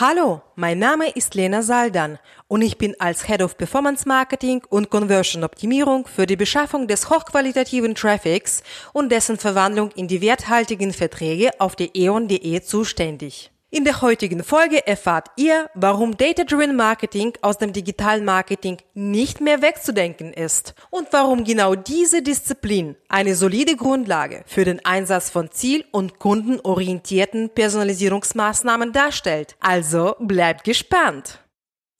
Hallo, mein Name ist Lena Saldan und ich bin als Head of Performance Marketing und Conversion Optimierung für die Beschaffung des hochqualitativen Traffics und dessen Verwandlung in die werthaltigen Verträge auf der eon.de zuständig. In der heutigen Folge erfahrt ihr, warum Data-Driven Marketing aus dem digitalen Marketing nicht mehr wegzudenken ist und warum genau diese Disziplin eine solide Grundlage für den Einsatz von ziel- und kundenorientierten Personalisierungsmaßnahmen darstellt. Also bleibt gespannt.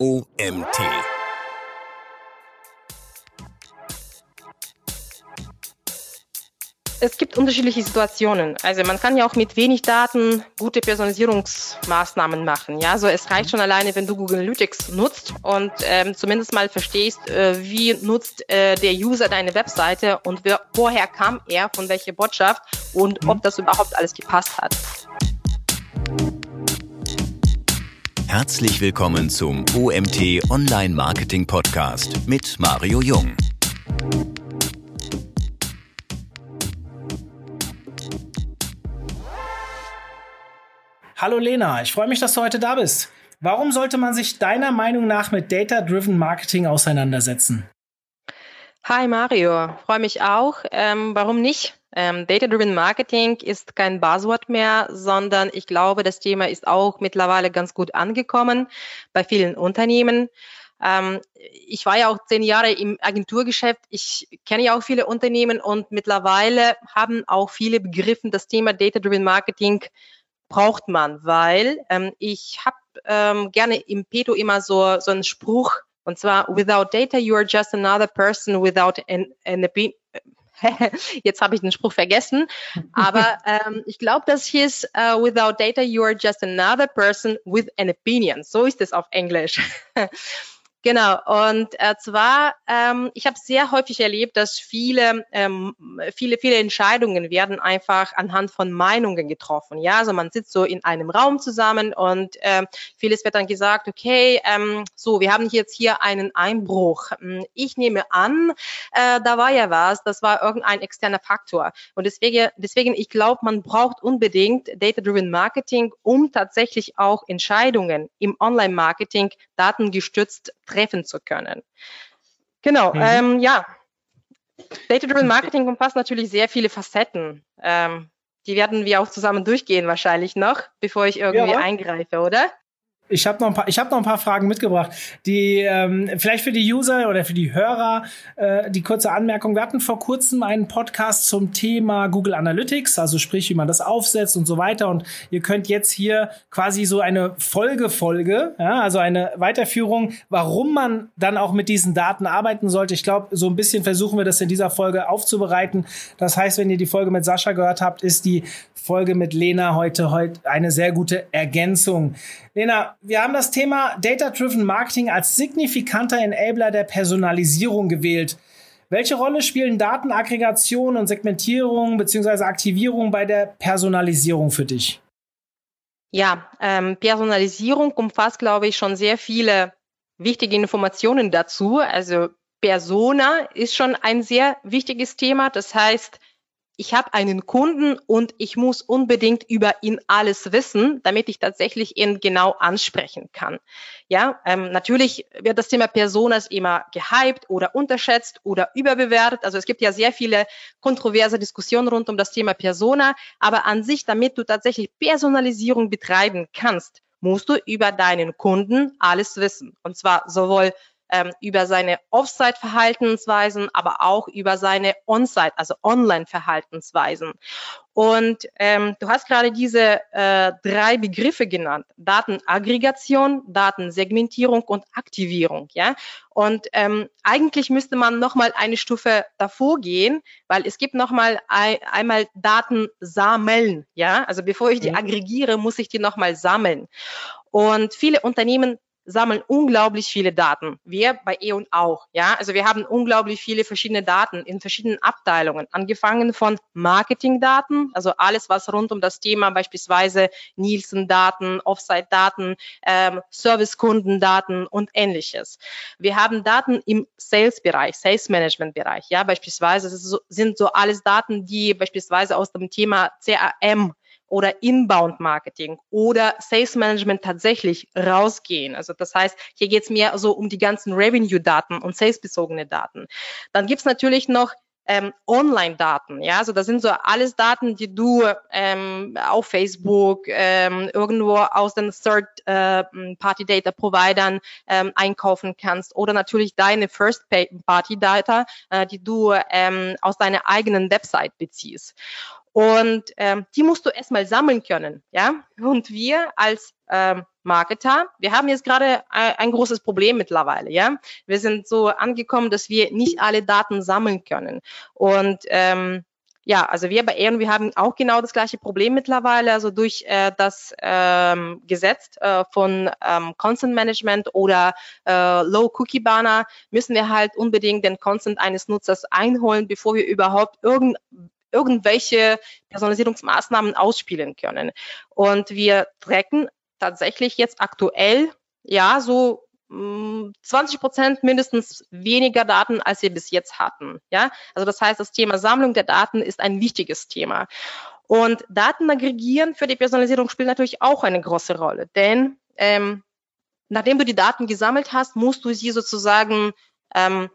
OMT Es gibt unterschiedliche Situationen. Also man kann ja auch mit wenig Daten gute Personalisierungsmaßnahmen machen. Ja, so es reicht schon alleine, wenn du Google Analytics nutzt und ähm, zumindest mal verstehst, äh, wie nutzt äh, der User deine Webseite und wer, woher kam er, von welcher Botschaft und ob das überhaupt alles gepasst hat. Herzlich willkommen zum OMT Online Marketing Podcast mit Mario Jung. Hallo Lena, ich freue mich, dass du heute da bist. Warum sollte man sich deiner Meinung nach mit Data-Driven Marketing auseinandersetzen? Hi Mario, freue mich auch. Ähm, warum nicht? Ähm, Data-Driven Marketing ist kein Buzzword mehr, sondern ich glaube, das Thema ist auch mittlerweile ganz gut angekommen bei vielen Unternehmen. Ähm, ich war ja auch zehn Jahre im Agenturgeschäft. Ich kenne ja auch viele Unternehmen und mittlerweile haben auch viele begriffen das Thema Data-Driven Marketing braucht man, weil ähm, ich habe ähm, gerne im Pedo immer so, so einen Spruch, und zwar, without data, you are just another person without an, an opinion. Jetzt habe ich den Spruch vergessen, aber ähm, ich glaube, das hieß, uh, without data, you are just another person with an opinion. So ist es auf Englisch. Genau, und äh, zwar, ähm, ich habe sehr häufig erlebt, dass viele, ähm, viele, viele Entscheidungen werden einfach anhand von Meinungen getroffen. Ja, also man sitzt so in einem Raum zusammen und ähm, vieles wird dann gesagt, okay, ähm, so, wir haben jetzt hier einen Einbruch. Hm, ich nehme an, äh, da war ja was, das war irgendein externer Faktor. Und deswegen, deswegen ich glaube, man braucht unbedingt Data-Driven Marketing, um tatsächlich auch Entscheidungen im Online-Marketing datengestützt treffen zu können. Genau, mhm. ähm, ja. Data-Driven Marketing umfasst natürlich sehr viele Facetten. Ähm, die werden wir auch zusammen durchgehen wahrscheinlich noch, bevor ich irgendwie ja. eingreife, oder? Ich habe noch, ein paar, ich hab noch ein paar Fragen mitgebracht, die ähm, vielleicht für die User oder für die Hörer äh, die kurze Anmerkung. Wir hatten vor kurzem einen Podcast zum Thema Google Analytics, also sprich, wie man das aufsetzt und so weiter. Und ihr könnt jetzt hier quasi so eine Folgefolge, ja, also eine Weiterführung, warum man dann auch mit diesen Daten arbeiten sollte. Ich glaube, so ein bisschen versuchen wir das in dieser Folge aufzubereiten. Das heißt, wenn ihr die Folge mit Sascha gehört habt, ist die Folge mit Lena heute, heute eine sehr gute Ergänzung. Lena, wir haben das Thema Data-Driven Marketing als signifikanter Enabler der Personalisierung gewählt. Welche Rolle spielen Datenaggregation und Segmentierung bzw. Aktivierung bei der Personalisierung für dich? Ja, ähm, Personalisierung umfasst, glaube ich, schon sehr viele wichtige Informationen dazu. Also Persona ist schon ein sehr wichtiges Thema. Das heißt, ich habe einen Kunden und ich muss unbedingt über ihn alles wissen, damit ich tatsächlich ihn genau ansprechen kann. Ja, ähm, natürlich wird das Thema Personas immer gehypt oder unterschätzt oder überbewertet. Also es gibt ja sehr viele kontroverse Diskussionen rund um das Thema Persona, aber an sich, damit du tatsächlich Personalisierung betreiben kannst, musst du über deinen Kunden alles wissen. Und zwar sowohl ähm, über seine Offsite-Verhaltensweisen, aber auch über seine On-Site, also Online-Verhaltensweisen. Und ähm, du hast gerade diese äh, drei Begriffe genannt: Datenaggregation, Datensegmentierung und Aktivierung. Ja, und ähm, eigentlich müsste man noch mal eine Stufe davor gehen, weil es gibt noch mal ein, einmal Daten sammeln. Ja, also bevor ich die aggregiere, muss ich die noch mal sammeln. Und viele Unternehmen sammeln unglaublich viele Daten. Wir bei E.ON auch. Ja, also wir haben unglaublich viele verschiedene Daten in verschiedenen Abteilungen, angefangen von Marketingdaten, also alles, was rund um das Thema beispielsweise Nielsen-Daten, Offsite-Daten, ähm, Servicekundendaten und ähnliches. Wir haben Daten im Sales-Bereich, Sales-Management-Bereich. Ja, beispielsweise sind so alles Daten, die beispielsweise aus dem Thema CRM oder Inbound Marketing oder Sales Management tatsächlich rausgehen. Also das heißt, hier geht es mehr so um die ganzen Revenue-Daten und Sales-bezogene Daten. Dann gibt es natürlich noch ähm, Online-Daten. Ja, also das sind so alles Daten, die du ähm, auf Facebook ähm, irgendwo aus den Third-Party-Data-Providern äh, ähm, einkaufen kannst oder natürlich deine First-Party-Data, äh, die du ähm, aus deiner eigenen Website beziehst. Und ähm, die musst du erstmal sammeln können, ja. Und wir als ähm, Marketer, wir haben jetzt gerade ein, ein großes Problem mittlerweile, ja. Wir sind so angekommen, dass wir nicht alle Daten sammeln können. Und ähm, ja, also wir bei Ehren, wir haben auch genau das gleiche Problem mittlerweile. Also durch äh, das ähm, Gesetz äh, von ähm, Consent Management oder äh, Low Cookie Banner müssen wir halt unbedingt den Consent eines Nutzers einholen, bevor wir überhaupt irgend irgendwelche Personalisierungsmaßnahmen ausspielen können. Und wir tracken tatsächlich jetzt aktuell ja so 20 mm, Prozent mindestens weniger Daten, als wir bis jetzt hatten. Ja, also das heißt, das Thema Sammlung der Daten ist ein wichtiges Thema. Und Daten aggregieren für die Personalisierung spielt natürlich auch eine große Rolle, denn ähm, nachdem du die Daten gesammelt hast, musst du sie sozusagen ähm,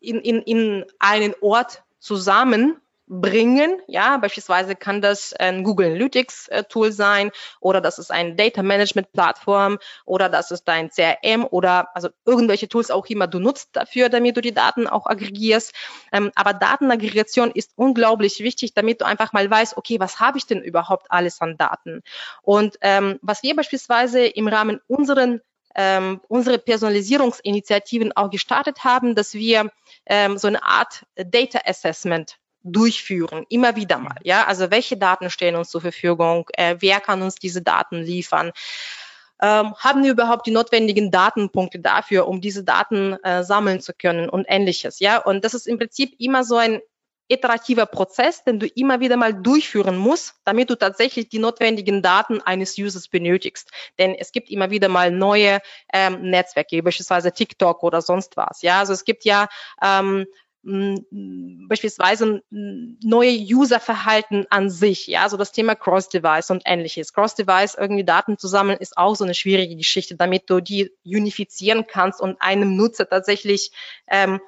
in, in, in einen Ort zusammen bringen. Ja, beispielsweise kann das ein Google Analytics äh, Tool sein oder das ist ein Data Management Plattform oder das ist dein CRM oder also irgendwelche Tools auch immer du nutzt dafür, damit du die Daten auch aggregierst. Ähm, aber Datenaggregation ist unglaublich wichtig, damit du einfach mal weißt, okay, was habe ich denn überhaupt alles an Daten? Und ähm, was wir beispielsweise im Rahmen unseren ähm, unsere Personalisierungsinitiativen auch gestartet haben, dass wir ähm, so eine Art Data Assessment durchführen, immer wieder mal. Ja, also welche Daten stehen uns zur Verfügung? Äh, wer kann uns diese Daten liefern? Ähm, haben wir überhaupt die notwendigen Datenpunkte dafür, um diese Daten äh, sammeln zu können und ähnliches? Ja, und das ist im Prinzip immer so ein iterativer Prozess, den du immer wieder mal durchführen musst, damit du tatsächlich die notwendigen Daten eines Users benötigst. Denn es gibt immer wieder mal neue ähm, Netzwerke, beispielsweise TikTok oder sonst was. Ja, also es gibt ja ähm, beispielsweise neue Userverhalten an sich, ja, so das Thema Cross-Device und ähnliches. Cross-Device irgendwie Daten zu sammeln ist auch so eine schwierige Geschichte, damit du die unifizieren kannst und einem Nutzer tatsächlich ähm,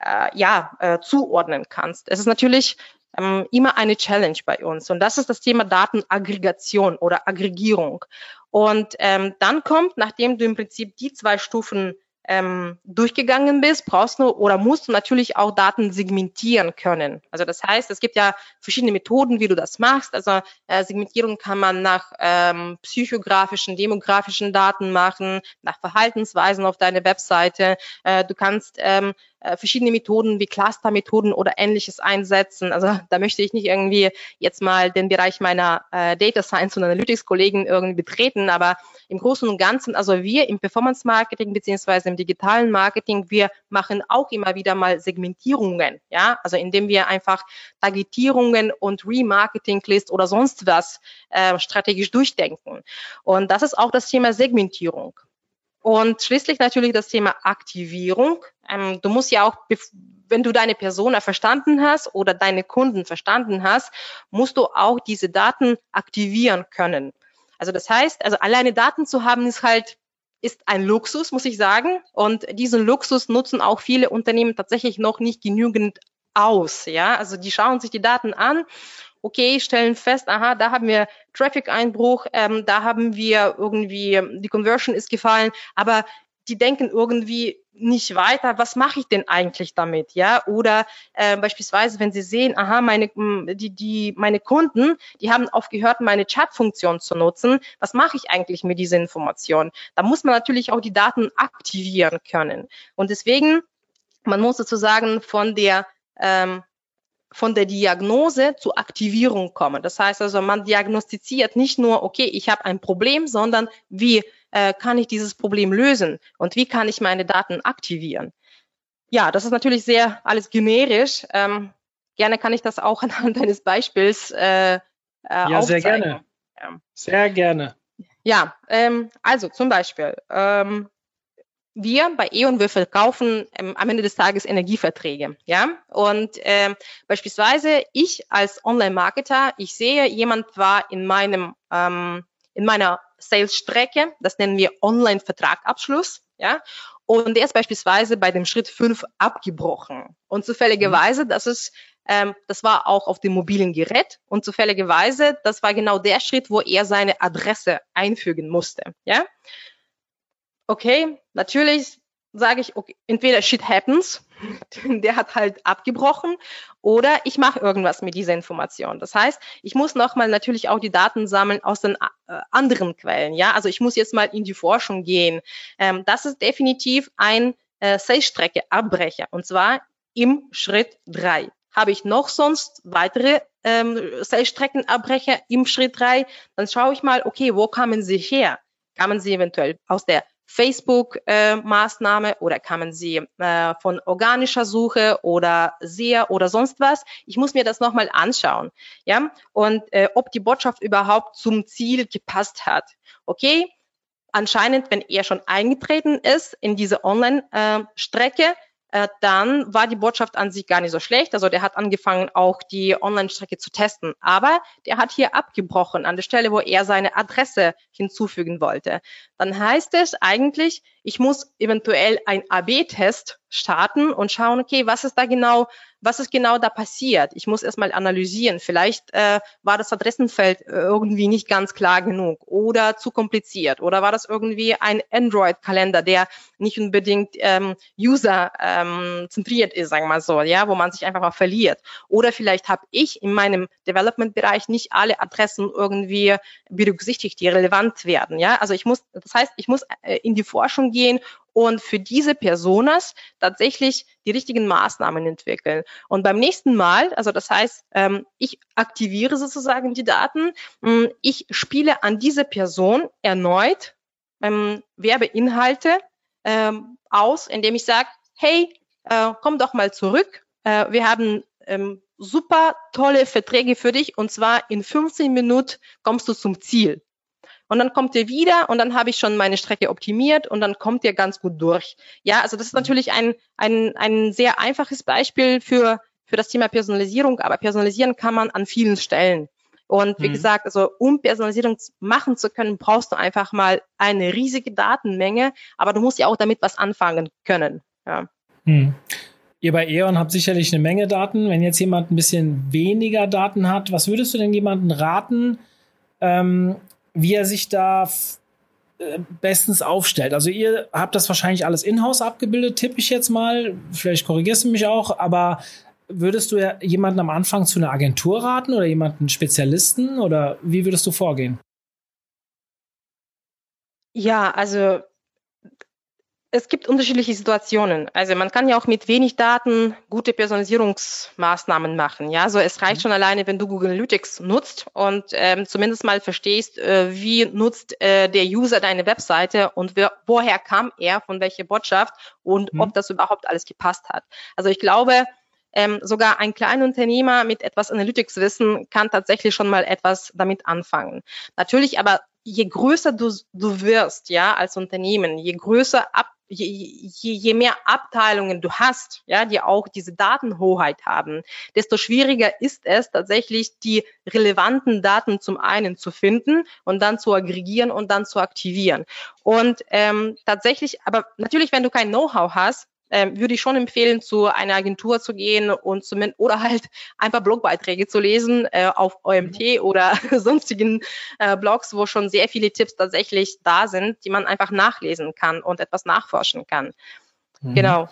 äh, ja äh, zuordnen kannst. Es ist natürlich ähm, immer eine Challenge bei uns und das ist das Thema Datenaggregation oder Aggregierung. Und ähm, dann kommt, nachdem du im Prinzip die zwei Stufen ähm, durchgegangen bist, brauchst du oder musst du natürlich auch Daten segmentieren können. Also das heißt, es gibt ja verschiedene Methoden, wie du das machst. Also äh, Segmentierung kann man nach ähm, psychografischen, demografischen Daten machen, nach Verhaltensweisen auf deiner Webseite. Äh, du kannst ähm, äh, verschiedene Methoden wie Cluster-Methoden oder ähnliches einsetzen. Also da möchte ich nicht irgendwie jetzt mal den Bereich meiner äh, Data Science und Analytics-Kollegen irgendwie betreten, aber im Großen und Ganzen, also wir im Performance-Marketing beziehungsweise im digitalen Marketing, wir machen auch immer wieder mal Segmentierungen, ja, also indem wir einfach Targetierungen und Remarketing-List oder sonst was äh, strategisch durchdenken. Und das ist auch das Thema Segmentierung. Und schließlich natürlich das Thema Aktivierung. Ähm, du musst ja auch, wenn du deine Persona verstanden hast oder deine Kunden verstanden hast, musst du auch diese Daten aktivieren können. Also das heißt, also alleine Daten zu haben ist halt ist ein Luxus, muss ich sagen. Und diesen Luxus nutzen auch viele Unternehmen tatsächlich noch nicht genügend aus. Ja, also die schauen sich die Daten an okay, stellen fest, aha, da haben wir Traffic-Einbruch, ähm, da haben wir irgendwie, die Conversion ist gefallen, aber die denken irgendwie nicht weiter, was mache ich denn eigentlich damit, ja? Oder äh, beispielsweise, wenn sie sehen, aha, meine die die meine Kunden, die haben aufgehört, meine Chat-Funktion zu nutzen, was mache ich eigentlich mit dieser Information? Da muss man natürlich auch die Daten aktivieren können. Und deswegen, man muss sozusagen von der ähm, von der Diagnose zur Aktivierung kommen. Das heißt also, man diagnostiziert nicht nur, okay, ich habe ein Problem, sondern wie äh, kann ich dieses Problem lösen und wie kann ich meine Daten aktivieren. Ja, das ist natürlich sehr alles generisch. Ähm, gerne kann ich das auch anhand eines Beispiels äh, äh, ja, aufzeigen. sehr gerne. Ja. Sehr gerne. Ja, ähm, also zum Beispiel, ähm, wir bei E.ON, wir verkaufen ähm, am Ende des Tages Energieverträge, ja. Und ähm, beispielsweise ich als Online-Marketer, ich sehe, jemand war in meinem ähm, in meiner Sales-Strecke, das nennen wir Online-Vertragabschluss, ja. Und der ist beispielsweise bei dem Schritt fünf abgebrochen. Und zufälligerweise, das ist ähm, das war auch auf dem mobilen Gerät und zufälligerweise, das war genau der Schritt, wo er seine Adresse einfügen musste. Ja, okay, natürlich sage ich, okay, entweder shit happens, der hat halt abgebrochen, oder ich mache irgendwas mit dieser Information. Das heißt, ich muss nochmal natürlich auch die Daten sammeln aus den äh, anderen Quellen. Ja, also ich muss jetzt mal in die Forschung gehen. Ähm, das ist definitiv ein äh, Sales-Strecke-Abbrecher und zwar im Schritt drei. Habe ich noch sonst weitere ähm, Seilstreckenabbrecher im Schritt drei? Dann schaue ich mal, okay, wo kamen sie her? Kamen sie eventuell aus der Facebook-Maßnahme äh, oder kamen sie äh, von organischer Suche oder SEA oder sonst was. Ich muss mir das nochmal anschauen, ja, und äh, ob die Botschaft überhaupt zum Ziel gepasst hat. Okay, anscheinend, wenn er schon eingetreten ist in diese Online-Strecke, äh, dann war die Botschaft an sich gar nicht so schlecht. Also der hat angefangen, auch die Online-Strecke zu testen. Aber der hat hier abgebrochen an der Stelle, wo er seine Adresse hinzufügen wollte. Dann heißt es eigentlich, ich muss eventuell ein AB-Test starten und schauen, okay, was ist da genau was ist genau da passiert? Ich muss erstmal analysieren. Vielleicht äh, war das Adressenfeld äh, irgendwie nicht ganz klar genug oder zu kompliziert oder war das irgendwie ein Android-Kalender, der nicht unbedingt ähm, User ähm, ist, sagen wir mal so, ja, wo man sich einfach mal verliert. Oder vielleicht habe ich in meinem Development-Bereich nicht alle Adressen irgendwie berücksichtigt, die relevant werden. Ja, also ich muss, das heißt, ich muss äh, in die Forschung gehen und für diese Personas tatsächlich die richtigen Maßnahmen entwickeln. Und beim nächsten Mal, also das heißt, ähm, ich aktiviere sozusagen die Daten, ähm, ich spiele an diese Person erneut ähm, Werbeinhalte ähm, aus, indem ich sage, hey, äh, komm doch mal zurück. Äh, wir haben super tolle Verträge für dich und zwar in 15 Minuten kommst du zum Ziel. Und dann kommt ihr wieder und dann habe ich schon meine Strecke optimiert und dann kommt ihr ganz gut durch. Ja, also das ist natürlich ein, ein, ein sehr einfaches Beispiel für, für das Thema Personalisierung, aber personalisieren kann man an vielen Stellen. Und wie mhm. gesagt, also um Personalisierung machen zu können, brauchst du einfach mal eine riesige Datenmenge, aber du musst ja auch damit was anfangen können. Ja. Mhm. Ihr bei E.ON habt sicherlich eine Menge Daten. Wenn jetzt jemand ein bisschen weniger Daten hat, was würdest du denn jemandem raten, ähm, wie er sich da äh, bestens aufstellt. Also ihr habt das wahrscheinlich alles in-house abgebildet, tippe ich jetzt mal. Vielleicht korrigierst du mich auch, aber würdest du ja jemanden am Anfang zu einer Agentur raten oder jemanden Spezialisten oder wie würdest du vorgehen? Ja, also es gibt unterschiedliche Situationen. Also man kann ja auch mit wenig Daten gute Personalisierungsmaßnahmen machen. Ja, so es reicht mhm. schon alleine, wenn du Google Analytics nutzt und ähm, zumindest mal verstehst, äh, wie nutzt äh, der User deine Webseite und wer, woher kam er, von welcher Botschaft und mhm. ob das überhaupt alles gepasst hat. Also ich glaube, ähm, sogar ein kleiner Unternehmer mit etwas Analytics-Wissen kann tatsächlich schon mal etwas damit anfangen. Natürlich aber je größer du, du wirst, ja, als Unternehmen, je größer ab, je, je, je mehr Abteilungen du hast, ja, die auch diese Datenhoheit haben, desto schwieriger ist es tatsächlich, die relevanten Daten zum einen zu finden und dann zu aggregieren und dann zu aktivieren. Und ähm, tatsächlich, aber natürlich, wenn du kein Know-how hast, ähm, würde ich schon empfehlen, zu einer Agentur zu gehen und zumindest oder halt einfach Blogbeiträge zu lesen äh, auf OMT oder sonstigen äh, Blogs, wo schon sehr viele Tipps tatsächlich da sind, die man einfach nachlesen kann und etwas nachforschen kann. Mhm. Genau.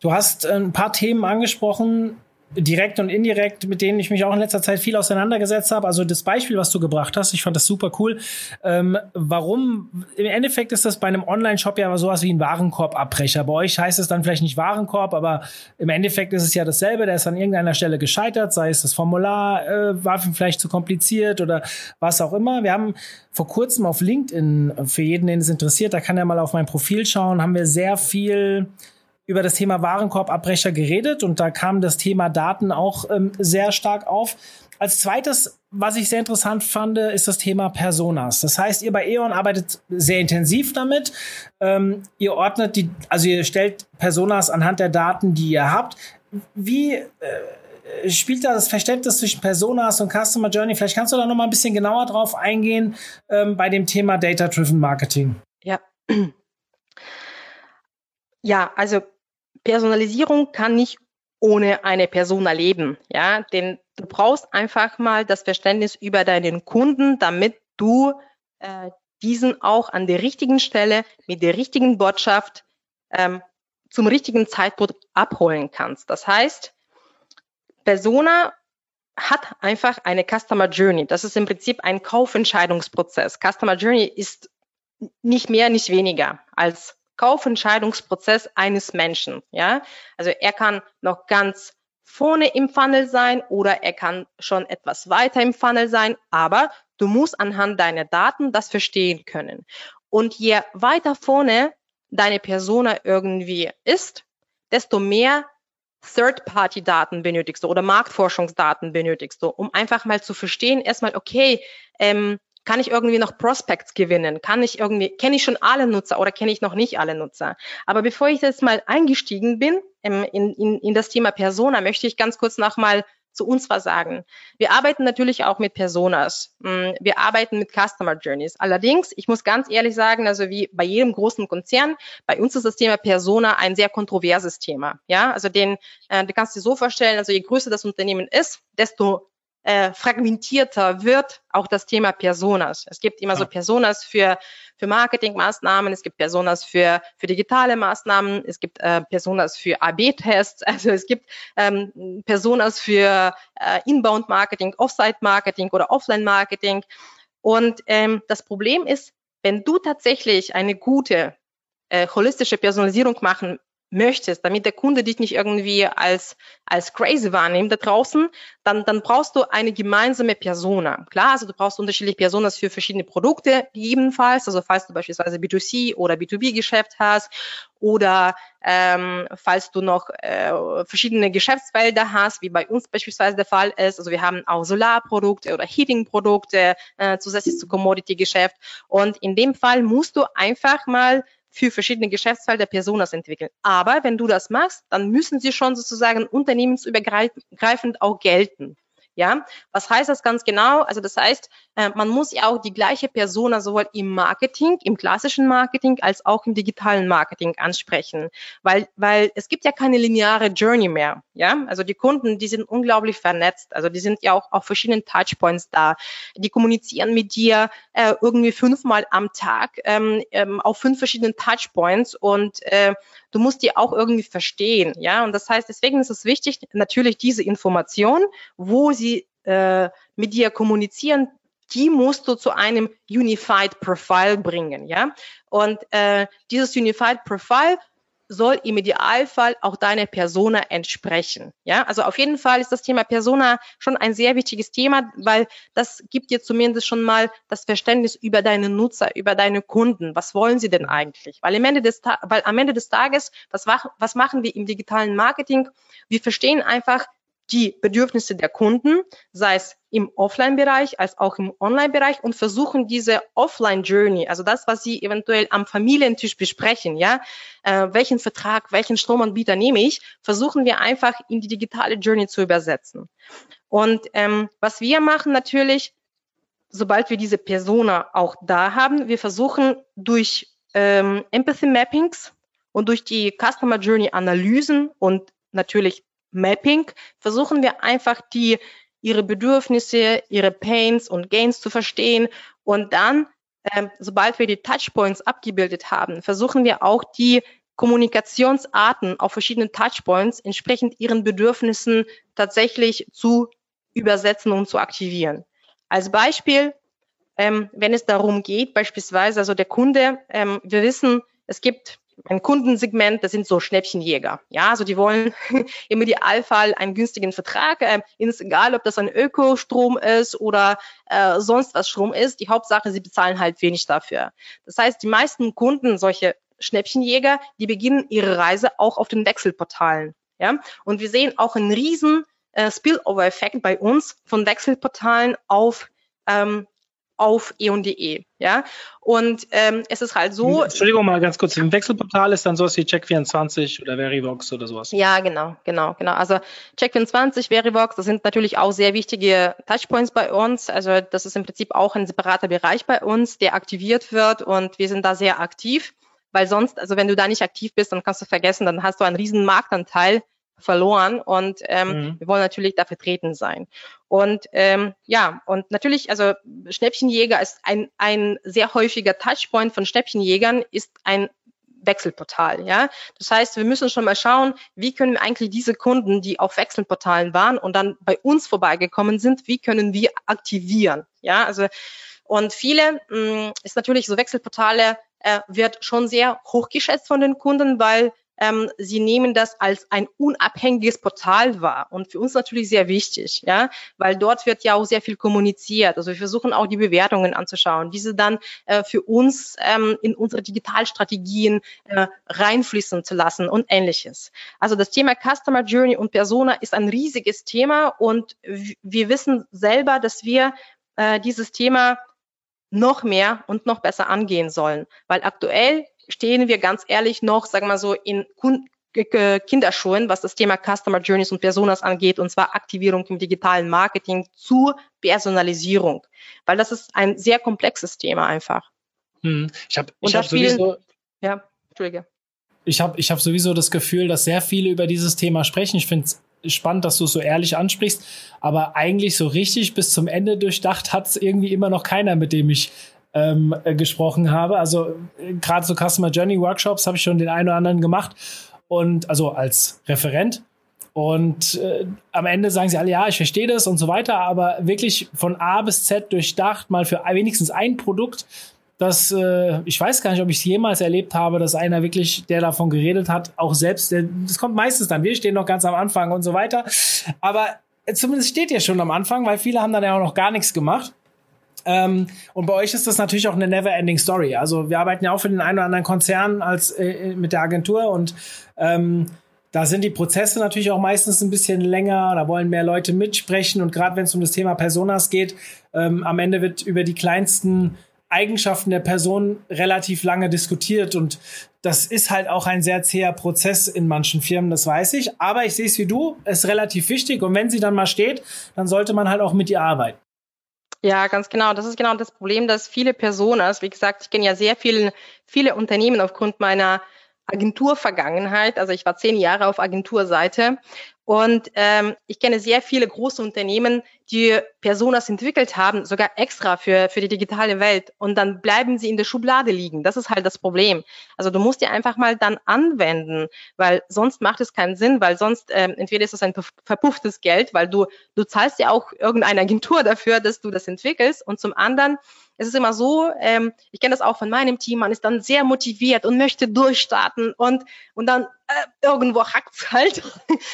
Du hast äh, ein paar Themen angesprochen, direkt und indirekt, mit denen ich mich auch in letzter Zeit viel auseinandergesetzt habe. Also das Beispiel, was du gebracht hast, ich fand das super cool. Ähm, warum? Im Endeffekt ist das bei einem Online-Shop ja sowas wie ein Warenkorbabbrecher. Bei euch heißt es dann vielleicht nicht Warenkorb, aber im Endeffekt ist es ja dasselbe. Der ist an irgendeiner Stelle gescheitert, sei es das Formular äh, war vielleicht zu kompliziert oder was auch immer. Wir haben vor kurzem auf LinkedIn, für jeden, den es interessiert, da kann er mal auf mein Profil schauen, haben wir sehr viel über das Thema Warenkorbabbrecher geredet und da kam das Thema Daten auch ähm, sehr stark auf. als zweites, was ich sehr interessant fand, ist das Thema Personas. Das heißt, ihr bei E.ON arbeitet sehr intensiv damit. Ähm, ihr ordnet die, also ihr stellt Personas anhand der Daten, die ihr habt. Wie äh, spielt da das Verständnis zwischen Personas und Customer Journey? Vielleicht kannst du da noch mal ein bisschen genauer drauf eingehen ähm, bei dem Thema Data-Driven Marketing. Ja. Ja, also Personalisierung kann nicht ohne eine Persona leben, ja, denn du brauchst einfach mal das Verständnis über deinen Kunden, damit du äh, diesen auch an der richtigen Stelle mit der richtigen Botschaft ähm, zum richtigen Zeitpunkt abholen kannst. Das heißt, Persona hat einfach eine Customer Journey. Das ist im Prinzip ein Kaufentscheidungsprozess. Customer Journey ist nicht mehr, nicht weniger als Kaufentscheidungsprozess eines Menschen. Ja, also er kann noch ganz vorne im Funnel sein oder er kann schon etwas weiter im Funnel sein, aber du musst anhand deiner Daten das verstehen können. Und je weiter vorne deine Persona irgendwie ist, desto mehr Third-Party-Daten benötigst du oder Marktforschungsdaten benötigst du, um einfach mal zu verstehen, erstmal, okay, ähm, kann ich irgendwie noch Prospects gewinnen? Kann ich irgendwie, kenne ich schon alle Nutzer oder kenne ich noch nicht alle Nutzer? Aber bevor ich jetzt mal eingestiegen bin in, in, in das Thema Persona, möchte ich ganz kurz nochmal zu uns was sagen. Wir arbeiten natürlich auch mit Personas. Mm, wir arbeiten mit Customer Journeys. Allerdings, ich muss ganz ehrlich sagen, also wie bei jedem großen Konzern, bei uns ist das Thema Persona ein sehr kontroverses Thema. Ja, also den, äh, du kannst dir so vorstellen, also je größer das Unternehmen ist, desto äh, fragmentierter wird auch das Thema Personas. Es gibt immer so Personas für, für Marketingmaßnahmen, es gibt Personas für, für digitale Maßnahmen, es gibt äh, Personas für AB-Tests, also es gibt ähm, Personas für äh, Inbound-Marketing, Offsite-Marketing oder Offline-Marketing. Und ähm, das Problem ist, wenn du tatsächlich eine gute äh, holistische Personalisierung machen möchtest, damit der Kunde dich nicht irgendwie als, als crazy wahrnimmt da draußen, dann, dann brauchst du eine gemeinsame Persona. Klar, also du brauchst unterschiedliche Personas für verschiedene Produkte gegebenenfalls, also falls du beispielsweise B2C oder B2B-Geschäft hast oder ähm, falls du noch äh, verschiedene Geschäftsfelder hast, wie bei uns beispielsweise der Fall ist. Also wir haben auch Solarprodukte oder Heating-Produkte äh, zusätzlich zu Commodity-Geschäft. Und in dem Fall musst du einfach mal für verschiedene Geschäftsfelder Personas entwickeln. Aber wenn du das machst, dann müssen sie schon sozusagen unternehmensübergreifend auch gelten. Ja, was heißt das ganz genau? Also das heißt, äh, man muss ja auch die gleiche Persona sowohl im Marketing, im klassischen Marketing, als auch im digitalen Marketing ansprechen, weil weil es gibt ja keine lineare Journey mehr. Ja, also die Kunden, die sind unglaublich vernetzt. Also die sind ja auch auf verschiedenen Touchpoints da. Die kommunizieren mit dir äh, irgendwie fünfmal am Tag ähm, ähm, auf fünf verschiedenen Touchpoints und äh, du musst die auch irgendwie verstehen. Ja, und das heißt, deswegen ist es wichtig, natürlich diese Information, wo sie die äh, mit dir kommunizieren, die musst du zu einem Unified Profile bringen, ja. Und äh, dieses Unified Profile soll im Idealfall auch deiner Persona entsprechen. Ja, also auf jeden Fall ist das Thema Persona schon ein sehr wichtiges Thema, weil das gibt dir zumindest schon mal das Verständnis über deine Nutzer, über deine Kunden. Was wollen sie denn eigentlich? Weil am Ende des, weil am Ende des Tages, was, was machen wir im digitalen Marketing? Wir verstehen einfach, die Bedürfnisse der Kunden, sei es im Offline-Bereich als auch im Online-Bereich und versuchen diese Offline-Journey, also das, was Sie eventuell am Familientisch besprechen, ja, äh, welchen Vertrag, welchen Stromanbieter nehme ich, versuchen wir einfach in die digitale Journey zu übersetzen. Und ähm, was wir machen natürlich, sobald wir diese Persona auch da haben, wir versuchen durch ähm, Empathy Mappings und durch die Customer Journey Analysen und natürlich Mapping versuchen wir einfach die ihre Bedürfnisse, ihre Pains und Gains zu verstehen und dann, ähm, sobald wir die Touchpoints abgebildet haben, versuchen wir auch die Kommunikationsarten auf verschiedenen Touchpoints entsprechend ihren Bedürfnissen tatsächlich zu übersetzen und zu aktivieren. Als Beispiel, ähm, wenn es darum geht, beispielsweise, also der Kunde, ähm, wir wissen, es gibt ein Kundensegment, das sind so Schnäppchenjäger. Ja, also die wollen im Idealfall einen günstigen Vertrag. Äh, ist egal, ob das ein Ökostrom ist oder äh, sonst was Strom ist. Die Hauptsache, sie bezahlen halt wenig dafür. Das heißt, die meisten Kunden, solche Schnäppchenjäger, die beginnen ihre Reise auch auf den Wechselportalen. Ja, und wir sehen auch einen riesen äh, Spillover-Effekt bei uns von Wechselportalen auf ähm, auf e.on.de. Ja? Und ähm, es ist halt so. Entschuldigung mal ganz kurz, ein Wechselportal ist dann sowas wie Check24 oder Verivox oder sowas. Ja, genau, genau, genau. Also Check24, Verivox, das sind natürlich auch sehr wichtige Touchpoints bei uns. Also das ist im Prinzip auch ein separater Bereich bei uns, der aktiviert wird und wir sind da sehr aktiv. Weil sonst, also wenn du da nicht aktiv bist, dann kannst du vergessen, dann hast du einen riesen Marktanteil verloren und ähm, mhm. wir wollen natürlich da vertreten sein. Und ähm, ja, und natürlich, also Schnäppchenjäger ist ein, ein sehr häufiger Touchpoint von Schnäppchenjägern, ist ein Wechselportal, ja. Das heißt, wir müssen schon mal schauen, wie können wir eigentlich diese Kunden, die auf Wechselportalen waren und dann bei uns vorbeigekommen sind, wie können wir aktivieren, ja. Also und viele mh, mm, ist natürlich so Wechselportale äh, wird schon sehr hochgeschätzt von den Kunden, weil ähm, sie nehmen das als ein unabhängiges Portal wahr und für uns natürlich sehr wichtig, ja, weil dort wird ja auch sehr viel kommuniziert. Also wir versuchen auch die Bewertungen anzuschauen, diese dann äh, für uns ähm, in unsere Digitalstrategien äh, reinfließen zu lassen und ähnliches. Also das Thema Customer Journey und Persona ist ein riesiges Thema und wir wissen selber, dass wir äh, dieses Thema noch mehr und noch besser angehen sollen, weil aktuell stehen wir ganz ehrlich noch, sagen wir mal so, in Kinderschuhen, was das Thema Customer Journeys und Personas angeht, und zwar Aktivierung im digitalen Marketing zur Personalisierung, weil das ist ein sehr komplexes Thema einfach. Hm. Ich habe ich hab sowieso, ja, Entschuldige. Ich habe ich hab sowieso das Gefühl, dass sehr viele über dieses Thema sprechen. Ich finde es spannend, dass du es so ehrlich ansprichst, aber eigentlich so richtig bis zum Ende durchdacht hat es irgendwie immer noch keiner, mit dem ich ähm, äh, gesprochen habe. Also äh, gerade so Customer Journey Workshops habe ich schon den einen oder anderen gemacht und also als Referent. Und äh, am Ende sagen sie alle, ja, ich verstehe das und so weiter, aber wirklich von A bis Z durchdacht, mal für wenigstens ein Produkt, das, äh, ich weiß gar nicht, ob ich es jemals erlebt habe, dass einer wirklich, der davon geredet hat, auch selbst, der, das kommt meistens dann, wir stehen noch ganz am Anfang und so weiter. Aber zumindest steht ihr schon am Anfang, weil viele haben dann ja auch noch gar nichts gemacht. Ähm, und bei euch ist das natürlich auch eine never-ending Story. Also wir arbeiten ja auch für den einen oder anderen Konzern als äh, mit der Agentur und ähm, da sind die Prozesse natürlich auch meistens ein bisschen länger, da wollen mehr Leute mitsprechen und gerade wenn es um das Thema Personas geht, ähm, am Ende wird über die kleinsten Eigenschaften der Person relativ lange diskutiert und das ist halt auch ein sehr zäher Prozess in manchen Firmen, das weiß ich. Aber ich sehe es wie du, ist relativ wichtig und wenn sie dann mal steht, dann sollte man halt auch mit ihr arbeiten. Ja, ganz genau. Das ist genau das Problem, dass viele Personen, wie gesagt, ich kenne ja sehr viele, viele Unternehmen aufgrund meiner Agenturvergangenheit. Also ich war zehn Jahre auf Agenturseite und ähm, ich kenne sehr viele große Unternehmen, die Personas entwickelt haben, sogar extra für, für die digitale Welt. Und dann bleiben sie in der Schublade liegen. Das ist halt das Problem. Also du musst die einfach mal dann anwenden, weil sonst macht es keinen Sinn, weil sonst ähm, entweder ist es ein verpufftes Geld, weil du, du zahlst ja auch irgendeine Agentur dafür, dass du das entwickelst. Und zum anderen es ist immer so, ähm, ich kenne das auch von meinem Team, man ist dann sehr motiviert und möchte durchstarten und, und dann äh, irgendwo hackt's halt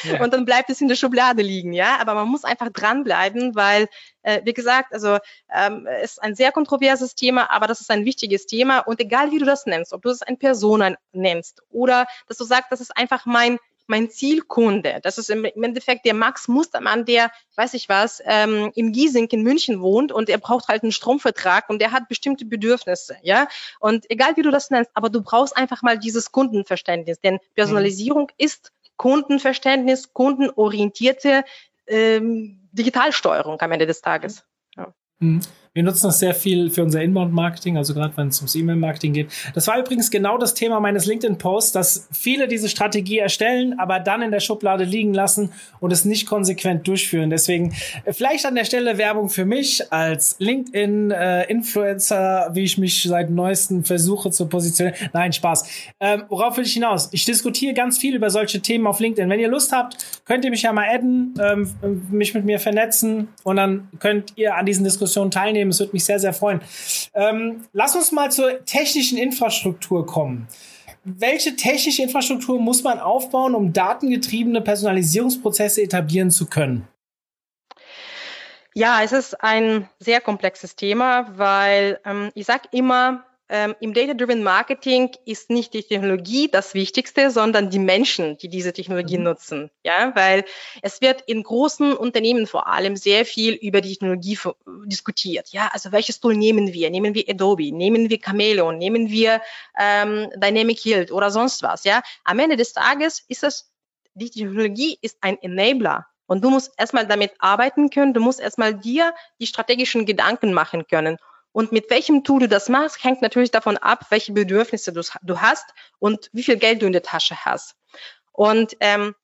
ja. und dann bleibt es in der Schublade liegen, ja. Aber man muss einfach dranbleiben, weil, äh, wie gesagt, also ähm, ist ein sehr kontroverses Thema, aber das ist ein wichtiges Thema und egal wie du das nennst, ob du es ein Persona nennst oder dass du sagst, das ist einfach mein mein Zielkunde. Das ist im Endeffekt der Max Mustermann, der, weiß ich was, ähm, im Giesing in München wohnt und er braucht halt einen Stromvertrag und der hat bestimmte Bedürfnisse, ja. Und egal wie du das nennst, aber du brauchst einfach mal dieses Kundenverständnis, denn Personalisierung mhm. ist Kundenverständnis, kundenorientierte ähm, Digitalsteuerung am Ende des Tages. Ja. Mhm. Wir nutzen das sehr viel für unser Inbound-Marketing, also gerade wenn es ums E-Mail-Marketing geht. Das war übrigens genau das Thema meines LinkedIn-Posts, dass viele diese Strategie erstellen, aber dann in der Schublade liegen lassen und es nicht konsequent durchführen. Deswegen äh, vielleicht an der Stelle Werbung für mich als LinkedIn-Influencer, wie ich mich seit neuestem versuche zu positionieren. Nein, Spaß. Ähm, worauf will ich hinaus? Ich diskutiere ganz viel über solche Themen auf LinkedIn. Wenn ihr Lust habt, könnt ihr mich ja mal adden, ähm, mich mit mir vernetzen und dann könnt ihr an diesen Diskussionen teilnehmen teilnehmen. Es würde mich sehr, sehr freuen. Ähm, lass uns mal zur technischen Infrastruktur kommen. Welche technische Infrastruktur muss man aufbauen, um datengetriebene Personalisierungsprozesse etablieren zu können? Ja, es ist ein sehr komplexes Thema, weil ähm, ich sage immer, ähm, im Data-Driven Marketing ist nicht die Technologie das Wichtigste, sondern die Menschen, die diese Technologie mhm. nutzen. Ja, weil es wird in großen Unternehmen vor allem sehr viel über die Technologie diskutiert. Ja, also welches Tool nehmen wir? Nehmen wir Adobe? Nehmen wir Chameleon? Nehmen wir ähm, Dynamic Yield oder sonst was? Ja, am Ende des Tages ist es die Technologie ist ein Enabler. Und du musst erstmal damit arbeiten können, du musst erstmal dir die strategischen Gedanken machen können. Und mit welchem Tool du das machst, hängt natürlich davon ab, welche Bedürfnisse du, du hast und wie viel Geld du in der Tasche hast. Und ähm,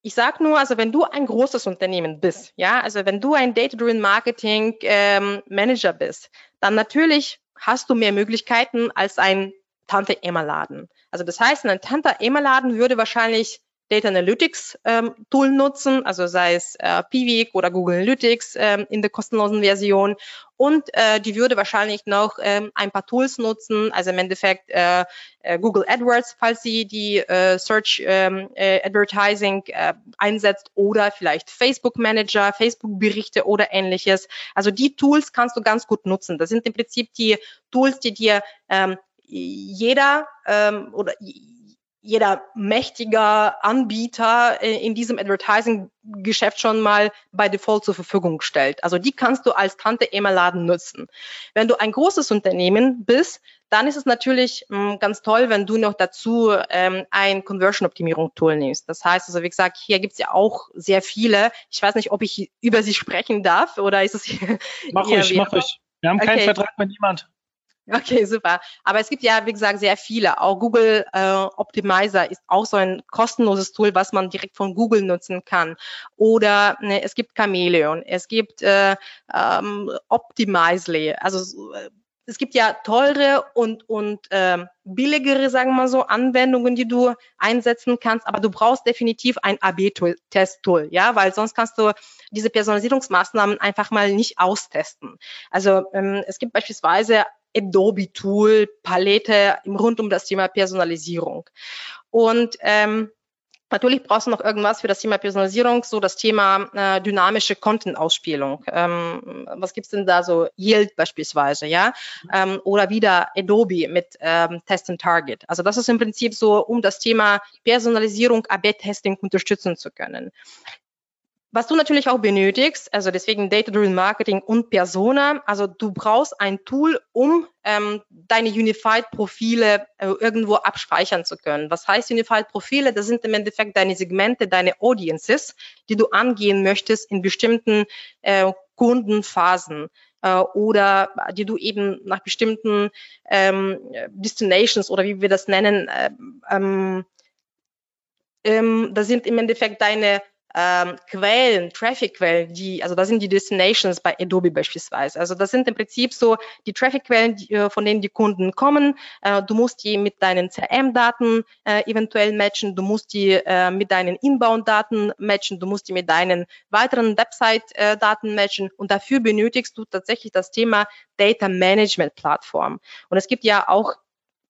ich sage nur, also wenn du ein großes Unternehmen bist, ja, also wenn du ein Data-Driven Marketing ähm, Manager bist, dann natürlich hast du mehr Möglichkeiten als ein Tante Emma Laden. Also das heißt, ein Tante Emma Laden würde wahrscheinlich Data Analytics ähm, Tool nutzen, also sei es äh, Piwik oder Google Analytics ähm, in der kostenlosen Version. Und äh, die würde wahrscheinlich noch ähm, ein paar Tools nutzen, also im Endeffekt äh, äh, Google AdWords, falls sie die äh, Search ähm, äh, Advertising äh, einsetzt oder vielleicht Facebook Manager, Facebook Berichte oder ähnliches. Also die Tools kannst du ganz gut nutzen. Das sind im Prinzip die Tools, die dir ähm, jeder ähm, oder jeder mächtiger Anbieter äh, in diesem Advertising-Geschäft schon mal bei Default zur Verfügung stellt. Also die kannst du als Tante Emma Laden nutzen. Wenn du ein großes Unternehmen bist, dann ist es natürlich mh, hm, ganz toll, wenn du noch dazu ähm, ein Conversion-Optimierung-Tool nimmst. Das heißt, also wie gesagt, hier gibt es ja auch sehr viele. Ich weiß nicht, ob ich über sie sprechen darf oder ist es hier. Mach ruhig, mach ruhig. Wir haben keinen okay. Vertrag mit niemand. Okay, super. Aber es gibt ja, wie gesagt, sehr viele. Auch Google äh, Optimizer ist auch so ein kostenloses Tool, was man direkt von Google nutzen kann. Oder ne, es gibt Chameleon, es gibt äh, ähm, Optimizely. Also äh, es gibt ja teure und, und äh, billigere, sagen wir mal so, Anwendungen, die du einsetzen kannst, aber du brauchst definitiv ein AB-Test-Tool, ja, weil sonst kannst du diese Personalisierungsmaßnahmen einfach mal nicht austesten. Also ähm, es gibt beispielsweise Adobe-Tool, Palette rund um das Thema Personalisierung. Und ähm, Natürlich brauchst du noch irgendwas für das Thema Personalisierung, so das Thema äh, dynamische Content-Ausspielung. Ähm, was gibt's denn da so? Yield beispielsweise, ja? Ähm, oder wieder Adobe mit ähm, Test and Target. Also das ist im Prinzip so, um das Thema Personalisierung, AB-Testing unterstützen zu können. Was du natürlich auch benötigst, also deswegen Data-Driven Marketing und Persona, also du brauchst ein Tool, um ähm, deine Unified-Profile äh, irgendwo abspeichern zu können. Was heißt Unified-Profile? Das sind im Endeffekt deine Segmente, deine Audiences, die du angehen möchtest in bestimmten äh, Kundenphasen äh, oder die du eben nach bestimmten ähm, Destinations oder wie wir das nennen, äh, ähm, ähm, das sind im Endeffekt deine ähm, Quellen, Traffic-Quellen, die, also das sind die Destinations bei Adobe beispielsweise. Also das sind im Prinzip so die Traffic-Quellen, äh, von denen die Kunden kommen. Äh, du musst die mit deinen CRM-Daten äh, eventuell matchen, du musst die äh, mit deinen Inbound-Daten matchen, du musst die mit deinen weiteren Website-Daten matchen und dafür benötigst du tatsächlich das Thema Data Management Plattform. Und es gibt ja auch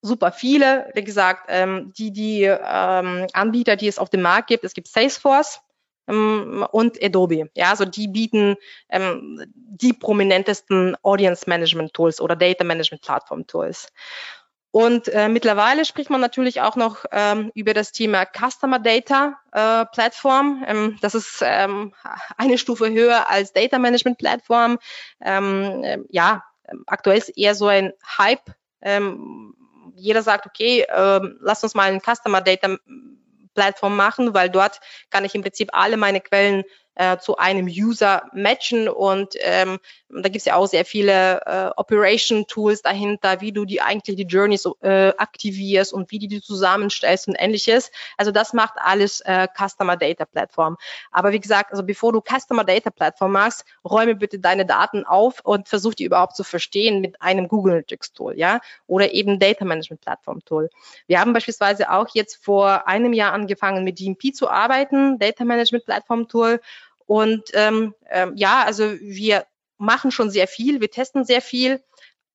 super viele, wie gesagt, ähm, die, die ähm, Anbieter, die es auf dem Markt gibt. Es gibt Salesforce, ähm, und Adobe. Ja, also die bieten ähm, die prominentesten Audience Management Tools oder Data Management Plattform Tools. Und äh, mittlerweile spricht man natürlich auch noch ähm, über das Thema Customer Data äh, Plattform. Ähm, das ist ähm, eine Stufe höher als Data Management Plattform. Ähm, äh, ja, aktuell ist eher so ein Hype. Ähm, jeder sagt, okay, äh, lass uns mal ein Customer Data Plattform machen, weil dort kann ich im Prinzip alle meine Quellen äh, zu einem User matchen und ähm, da gibt es ja auch sehr viele äh, Operation-Tools dahinter, wie du die eigentlich die Journeys äh, aktivierst und wie du die zusammenstellst und ähnliches. Also das macht alles äh, Customer Data Plattform. Aber wie gesagt, also bevor du Customer Data Plattform machst, räume bitte deine Daten auf und versuch die überhaupt zu verstehen mit einem Google Analytics Tool, ja, oder eben Data Management Plattform Tool. Wir haben beispielsweise auch jetzt vor einem Jahr angefangen mit DMP zu arbeiten, Data Management Plattform Tool. Und ähm, ähm, ja, also wir machen schon sehr viel, wir testen sehr viel,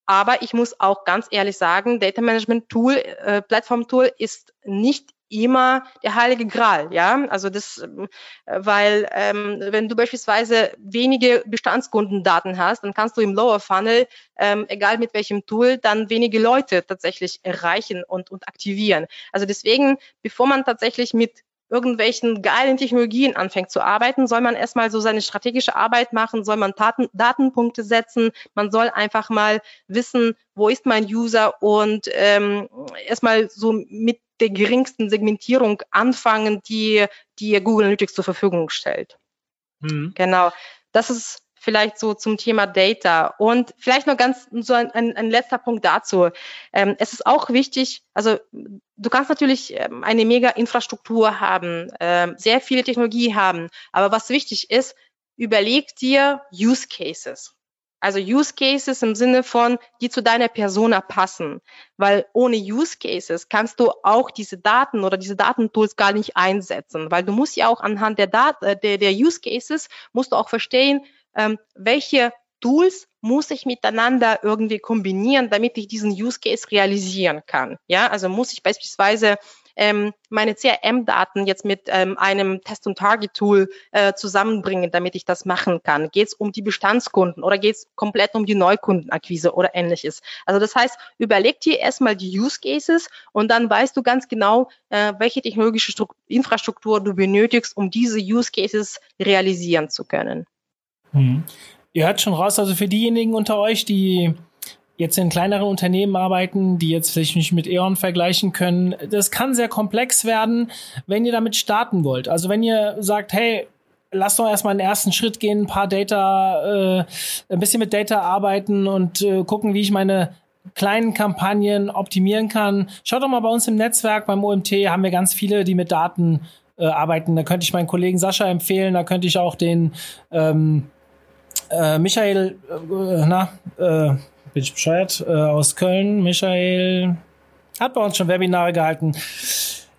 aber ich muss auch ganz ehrlich sagen, Data Management Tool, äh, Plattform Tool ist nicht immer der heilige Gral, ja. Also das, äh, weil ähm, wenn du beispielsweise wenige Bestandskundendaten hast, dann kannst du im Lower Funnel, ähm, egal mit welchem Tool, dann wenige Leute tatsächlich erreichen und, und aktivieren. Also deswegen, bevor man tatsächlich mit irgendwelchen geilen Technologien anfängt zu arbeiten, soll man erstmal so seine strategische Arbeit machen, soll man Daten, Datenpunkte setzen, man soll einfach mal wissen, wo ist mein User und ähm, erstmal so mit der geringsten Segmentierung anfangen, die, die Google Analytics zur Verfügung stellt. Mhm. Genau. Das ist vielleicht so zum Thema Data. Und vielleicht noch ganz so ein, ein, ein letzter Punkt dazu. Ähm, es ist auch wichtig, also du kannst natürlich ähm, eine mega Infrastruktur haben, ähm, sehr viele Technologie haben, aber was wichtig ist, überleg dir Use Cases. Also Use Cases im Sinne von, die zu deiner Persona passen. Weil ohne Use Cases kannst du auch diese Daten oder diese Datentools gar nicht einsetzen. Weil du musst ja auch anhand der, Dat äh, der, der Use Cases, musst du auch verstehen, ähm, welche Tools muss ich miteinander irgendwie kombinieren, damit ich diesen Use Case realisieren kann. Ja, also muss ich beispielsweise ähm, meine CRM-Daten jetzt mit ähm, einem Test- und Target-Tool äh, zusammenbringen, damit ich das machen kann? Geht es um die Bestandskunden oder geht es komplett um die Neukundenakquise oder ähnliches? Also das heißt, überleg dir erstmal die Use Cases und dann weißt du ganz genau, äh, welche technologische Struktur, Infrastruktur du benötigst, um diese Use Cases realisieren zu können. Mhm. Ihr hört schon raus, also für diejenigen unter euch, die jetzt in kleineren Unternehmen arbeiten, die jetzt vielleicht nicht mit E.ON vergleichen können, das kann sehr komplex werden, wenn ihr damit starten wollt. Also wenn ihr sagt, hey, lasst doch erstmal einen ersten Schritt gehen, ein paar Data, äh, ein bisschen mit Data arbeiten und äh, gucken, wie ich meine kleinen Kampagnen optimieren kann. Schaut doch mal bei uns im Netzwerk, beim OMT haben wir ganz viele, die mit Daten äh, arbeiten. Da könnte ich meinen Kollegen Sascha empfehlen, da könnte ich auch den ähm, äh, Michael, äh, na, äh, bin ich Bescheid, äh, aus Köln, Michael hat bei uns schon Webinare gehalten.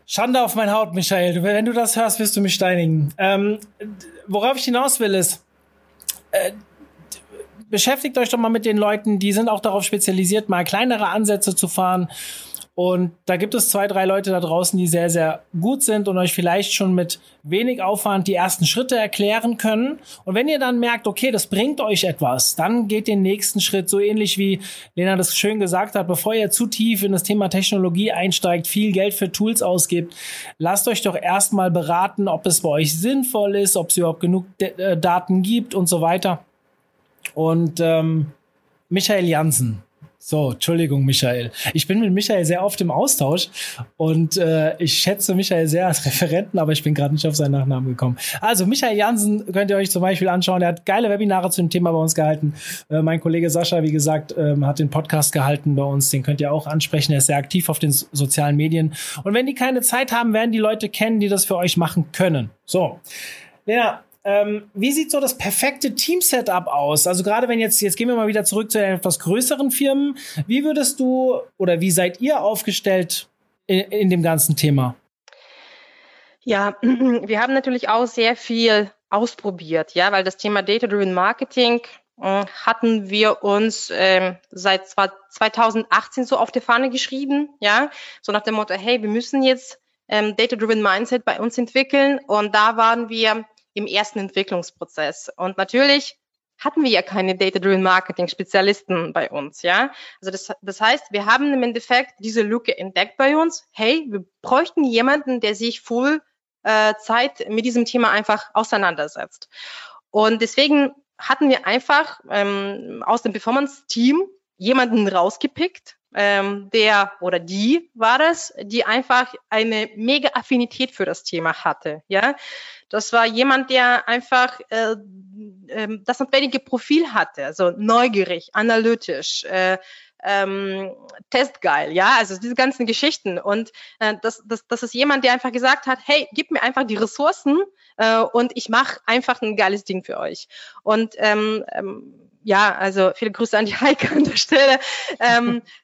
Schande auf mein Haut, Michael. Wenn du das hörst, wirst du mich steinigen. Ähm, worauf ich hinaus will, ist, äh, beschäftigt euch doch mal mit den Leuten, die sind auch darauf spezialisiert, mal kleinere Ansätze zu fahren und da gibt es zwei, drei Leute da draußen, die sehr, sehr gut sind und euch vielleicht schon mit wenig Aufwand die ersten Schritte erklären können. Und wenn ihr dann merkt, okay, das bringt euch etwas, dann geht den nächsten Schritt, so ähnlich wie Lena das schön gesagt hat, bevor ihr zu tief in das Thema Technologie einsteigt, viel Geld für Tools ausgibt, lasst euch doch erstmal beraten, ob es bei euch sinnvoll ist, ob es überhaupt genug äh, Daten gibt und so weiter. Und ähm, Michael Jansen, so, Entschuldigung, Michael. Ich bin mit Michael sehr oft im Austausch und äh, ich schätze Michael sehr als Referenten, aber ich bin gerade nicht auf seinen Nachnamen gekommen. Also, Michael Jansen könnt ihr euch zum Beispiel anschauen. Er hat geile Webinare zu dem Thema bei uns gehalten. Äh, mein Kollege Sascha, wie gesagt, ähm, hat den Podcast gehalten bei uns. Den könnt ihr auch ansprechen. Er ist sehr aktiv auf den sozialen Medien. Und wenn die keine Zeit haben, werden die Leute kennen, die das für euch machen können. So. Lena, ähm, wie sieht so das perfekte Team-Setup aus? Also gerade wenn jetzt, jetzt gehen wir mal wieder zurück zu etwas größeren Firmen. Wie würdest du oder wie seid ihr aufgestellt in, in dem ganzen Thema? Ja, wir haben natürlich auch sehr viel ausprobiert, ja, weil das Thema Data-Driven Marketing äh, hatten wir uns äh, seit 2018 so auf die Fahne geschrieben, ja, so nach dem Motto, hey, wir müssen jetzt ähm, Data-Driven Mindset bei uns entwickeln und da waren wir im ersten Entwicklungsprozess. Und natürlich hatten wir ja keine Data-Driven Marketing Spezialisten bei uns, ja. Also das, das heißt, wir haben im Endeffekt diese Lücke entdeckt bei uns. Hey, wir bräuchten jemanden, der sich voll äh, Zeit mit diesem Thema einfach auseinandersetzt. Und deswegen hatten wir einfach ähm, aus dem Performance-Team jemanden rausgepickt, ähm, der oder die war das, die einfach eine mega Affinität für das Thema hatte. Ja, das war jemand, der einfach äh, äh, das notwendige Profil hatte, also neugierig, analytisch. Äh, ähm, testgeil, ja, also diese ganzen Geschichten. Und äh, das, das, das ist jemand, der einfach gesagt hat, hey, gib mir einfach die Ressourcen äh, und ich mache einfach ein geiles Ding für euch. Und ähm, ähm, ja, also viele Grüße an die Heike an der Stelle. Ähm, Äh,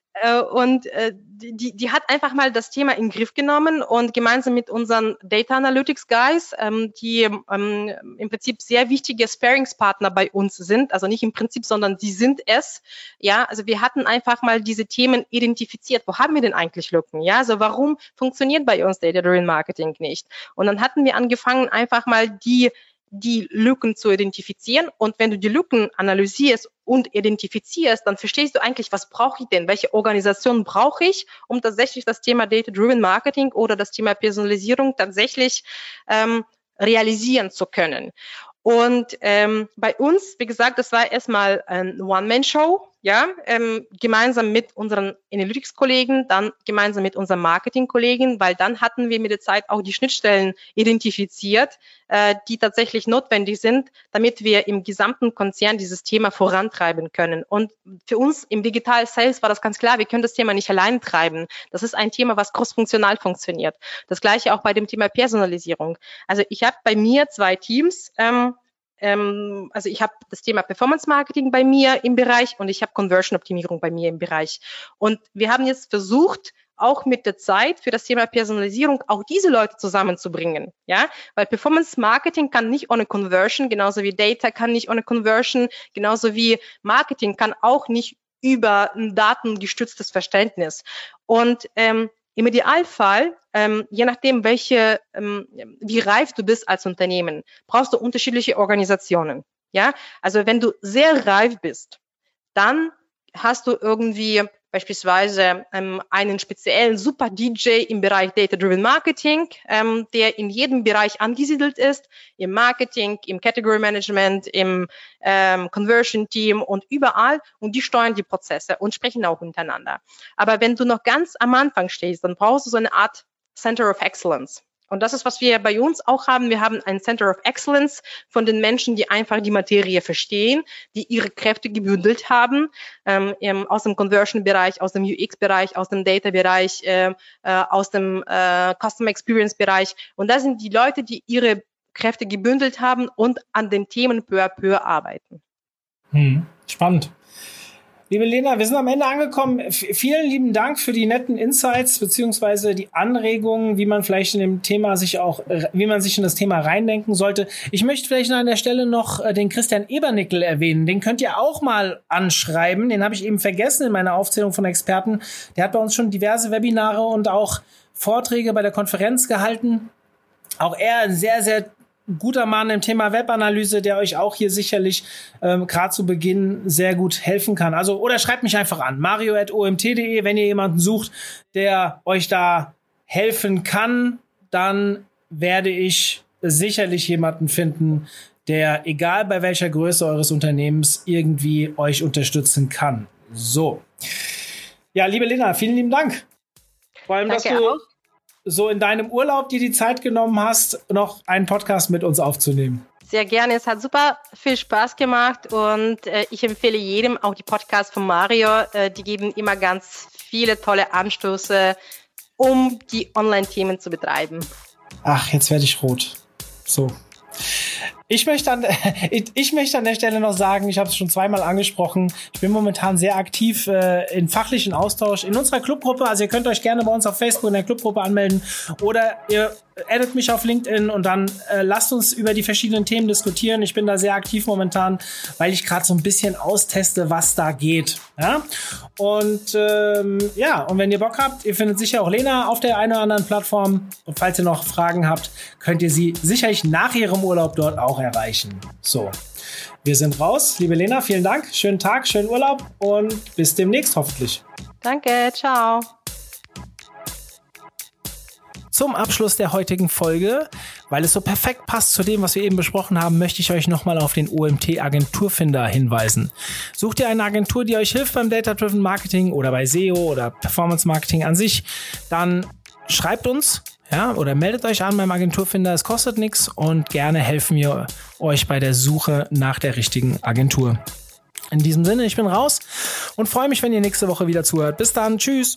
und äh, die, die hat einfach mal das Thema in den Griff genommen und gemeinsam mit unseren Data Analytics Guys, ähm, die ähm, im Prinzip sehr wichtige Sparingspartner bei uns sind, also nicht im Prinzip, sondern die sind es. Ja, also wir hatten einfach mal diese Themen identifiziert. Wo haben wir denn eigentlich Lücken? Ja, also warum funktioniert bei uns Data Driven Marketing nicht? Und dann hatten wir angefangen, einfach mal die die Lücken zu identifizieren. Und wenn du die Lücken analysierst und identifizierst, dann verstehst du eigentlich, was brauche ich denn? Welche Organisation brauche ich, um tatsächlich das Thema Data-Driven Marketing oder das Thema Personalisierung tatsächlich ähm, realisieren zu können. Und ähm, bei uns, wie gesagt, das war erstmal ein One-Man-Show ja, ähm, gemeinsam mit unseren Analytics-Kollegen, dann gemeinsam mit unseren Marketing-Kollegen, weil dann hatten wir mit der Zeit auch die Schnittstellen identifiziert, äh, die tatsächlich notwendig sind, damit wir im gesamten Konzern dieses Thema vorantreiben können. Und für uns im Digital Sales war das ganz klar, wir können das Thema nicht allein treiben. Das ist ein Thema, was crossfunktional funktioniert. Das gleiche auch bei dem Thema Personalisierung. Also ich habe bei mir zwei Teams, ähm, ähm, also ich habe das Thema Performance Marketing bei mir im Bereich und ich habe Conversion Optimierung bei mir im Bereich. Und wir haben jetzt versucht, auch mit der Zeit für das Thema Personalisierung auch diese Leute zusammenzubringen. Ja, weil Performance Marketing kann nicht ohne Conversion, genauso wie Data kann nicht ohne Conversion, genauso wie Marketing kann auch nicht über ein datengestütztes Verständnis. Und ähm, im Idealfall, ähm, je nachdem, welche, ähm, wie reif du bist als Unternehmen, brauchst du unterschiedliche Organisationen. Ja, also wenn du sehr reif bist, dann hast du irgendwie beispielsweise ähm, einen speziellen Super DJ im Bereich Data-Driven Marketing, ähm, der in jedem Bereich angesiedelt ist, im Marketing, im Category Management, im ähm, Conversion Team und überall und die steuern die Prozesse und sprechen auch untereinander. Aber wenn du noch ganz am Anfang stehst, dann brauchst du so eine Art Center of Excellence. Und das ist, was wir bei uns auch haben. Wir haben ein Center of Excellence von den Menschen, die einfach die Materie verstehen, die ihre Kräfte gebündelt haben, ähm, aus dem Conversion-Bereich, aus dem UX-Bereich, aus dem Data-Bereich, äh, äh, aus dem äh, Customer Experience-Bereich. Und das sind die Leute, die ihre Kräfte gebündelt haben und an den Themen peu à peu arbeiten. Hm, spannend. Liebe Lena, wir sind am Ende angekommen. F vielen lieben Dank für die netten Insights beziehungsweise die Anregungen, wie man vielleicht in dem Thema sich auch, äh, wie man sich in das Thema reindenken sollte. Ich möchte vielleicht an der Stelle noch äh, den Christian Ebernickel erwähnen. Den könnt ihr auch mal anschreiben. Den habe ich eben vergessen in meiner Aufzählung von Experten. Der hat bei uns schon diverse Webinare und auch Vorträge bei der Konferenz gehalten. Auch er ein sehr, sehr guter Mann im Thema Webanalyse, der euch auch hier sicherlich ähm, gerade zu Beginn sehr gut helfen kann. Also oder schreibt mich einfach an mario@omt.de, wenn ihr jemanden sucht, der euch da helfen kann, dann werde ich sicherlich jemanden finden, der egal bei welcher Größe eures Unternehmens irgendwie euch unterstützen kann. So. Ja, liebe Lena, vielen lieben Dank. Vor allem, Danke dass du auch so in deinem Urlaub dir die Zeit genommen hast, noch einen Podcast mit uns aufzunehmen. Sehr gerne. Es hat super viel Spaß gemacht und äh, ich empfehle jedem auch die Podcasts von Mario. Äh, die geben immer ganz viele tolle Anstöße, um die Online-Themen zu betreiben. Ach, jetzt werde ich rot. So. Ich möchte, an, ich möchte an der Stelle noch sagen, ich habe es schon zweimal angesprochen, ich bin momentan sehr aktiv äh, in fachlichen Austausch in unserer Clubgruppe. Also ihr könnt euch gerne bei uns auf Facebook in der Clubgruppe anmelden oder ihr addet mich auf LinkedIn und dann äh, lasst uns über die verschiedenen Themen diskutieren. Ich bin da sehr aktiv momentan, weil ich gerade so ein bisschen austeste, was da geht. Ja? Und ähm, ja, und wenn ihr Bock habt, ihr findet sicher auch Lena auf der einen oder anderen Plattform. Und falls ihr noch Fragen habt, könnt ihr sie sicherlich nach ihrem Urlaub dort auch erreichen. So. Wir sind raus. Liebe Lena, vielen Dank. Schönen Tag, schönen Urlaub und bis demnächst hoffentlich. Danke, ciao. Zum Abschluss der heutigen Folge, weil es so perfekt passt zu dem, was wir eben besprochen haben, möchte ich euch nochmal auf den OMT Agenturfinder hinweisen. Sucht ihr eine Agentur, die euch hilft beim Data-Driven Marketing oder bei SEO oder Performance Marketing an sich, dann schreibt uns ja, oder meldet euch an beim Agenturfinder, es kostet nichts und gerne helfen wir euch bei der Suche nach der richtigen Agentur. In diesem Sinne, ich bin raus und freue mich, wenn ihr nächste Woche wieder zuhört. Bis dann, tschüss.